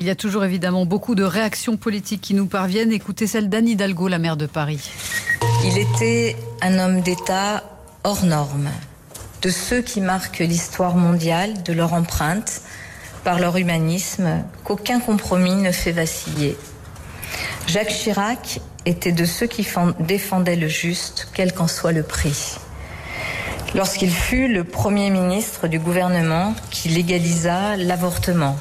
Il y a toujours évidemment beaucoup de réactions politiques qui nous parviennent. Écoutez celle d'Anne Hidalgo, la maire de Paris. Il était un homme d'État hors norme, de ceux qui marquent l'histoire mondiale de leur empreinte, par leur humanisme, qu'aucun compromis ne fait vaciller. Jacques Chirac était de ceux qui défendaient le juste, quel qu'en soit le prix. Lorsqu'il fut le Premier ministre du gouvernement qui légalisa l'avortement,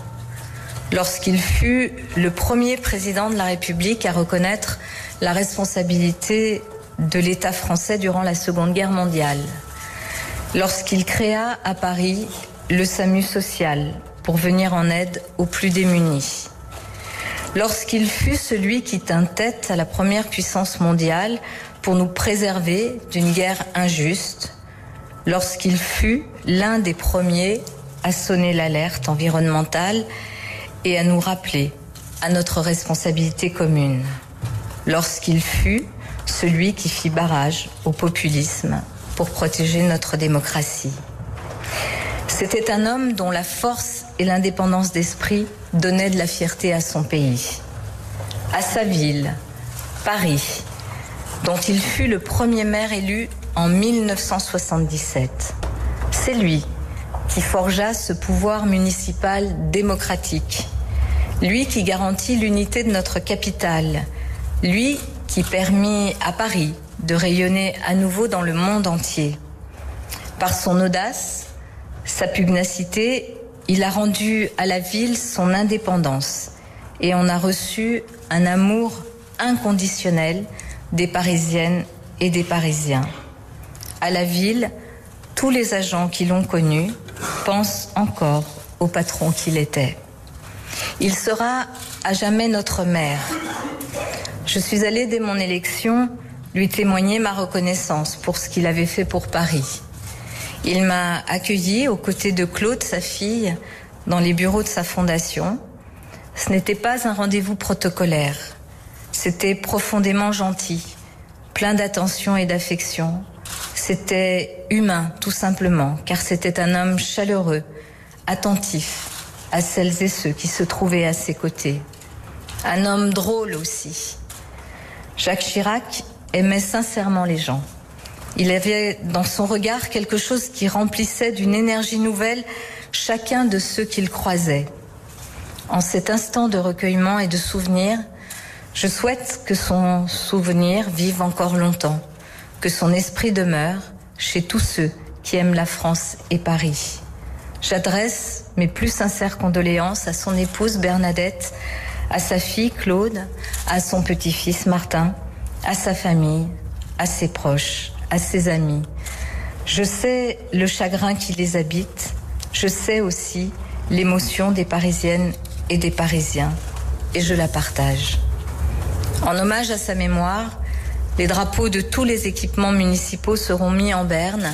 lorsqu'il fut le premier président de la République à reconnaître la responsabilité de l'État français durant la Seconde Guerre mondiale, lorsqu'il créa à Paris le SAMU social pour venir en aide aux plus démunis, lorsqu'il fut celui qui tint tête à la première puissance mondiale pour nous préserver d'une guerre injuste, lorsqu'il fut l'un des premiers à sonner l'alerte environnementale et à nous rappeler à notre responsabilité commune lorsqu'il fut celui qui fit barrage au populisme pour protéger notre démocratie. C'était un homme dont la force et l'indépendance d'esprit donnaient de la fierté à son pays, à sa ville, Paris, dont il fut le premier maire élu en 1977. C'est lui qui forgea ce pouvoir municipal démocratique lui qui garantit l'unité de notre capitale, lui qui permit à Paris de rayonner à nouveau dans le monde entier. Par son audace, sa pugnacité, il a rendu à la ville son indépendance et on a reçu un amour inconditionnel des Parisiennes et des Parisiens. À la ville, tous les agents qui l'ont connu pensent encore au patron qu'il était. Il sera à jamais notre maire. Je suis allée dès mon élection lui témoigner ma reconnaissance pour ce qu'il avait fait pour Paris. Il m'a accueilli aux côtés de Claude, sa fille, dans les bureaux de sa fondation. Ce n'était pas un rendez-vous protocolaire. C'était profondément gentil, plein d'attention et d'affection. C'était humain, tout simplement, car c'était un homme chaleureux, attentif, à celles et ceux qui se trouvaient à ses côtés. Un homme drôle aussi. Jacques Chirac aimait sincèrement les gens. Il avait dans son regard quelque chose qui remplissait d'une énergie nouvelle chacun de ceux qu'il croisait. En cet instant de recueillement et de souvenir, je souhaite que son souvenir vive encore longtemps, que son esprit demeure chez tous ceux qui aiment la France et Paris. J'adresse mes plus sincères condoléances à son épouse Bernadette, à sa fille Claude, à son petit-fils Martin, à sa famille, à ses proches, à ses amis. Je sais le chagrin qui les habite, je sais aussi l'émotion des Parisiennes et des Parisiens, et je la partage. En hommage à sa mémoire, les drapeaux de tous les équipements municipaux seront mis en berne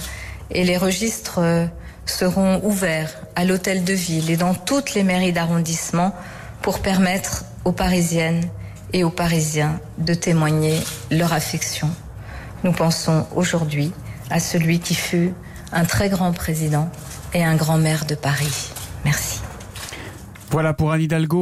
et les registres seront ouverts à l'hôtel de ville et dans toutes les mairies d'arrondissement pour permettre aux Parisiennes et aux Parisiens de témoigner leur affection. Nous pensons aujourd'hui à celui qui fut un très grand président et un grand maire de Paris. Merci. Voilà pour Anne Hidalgo.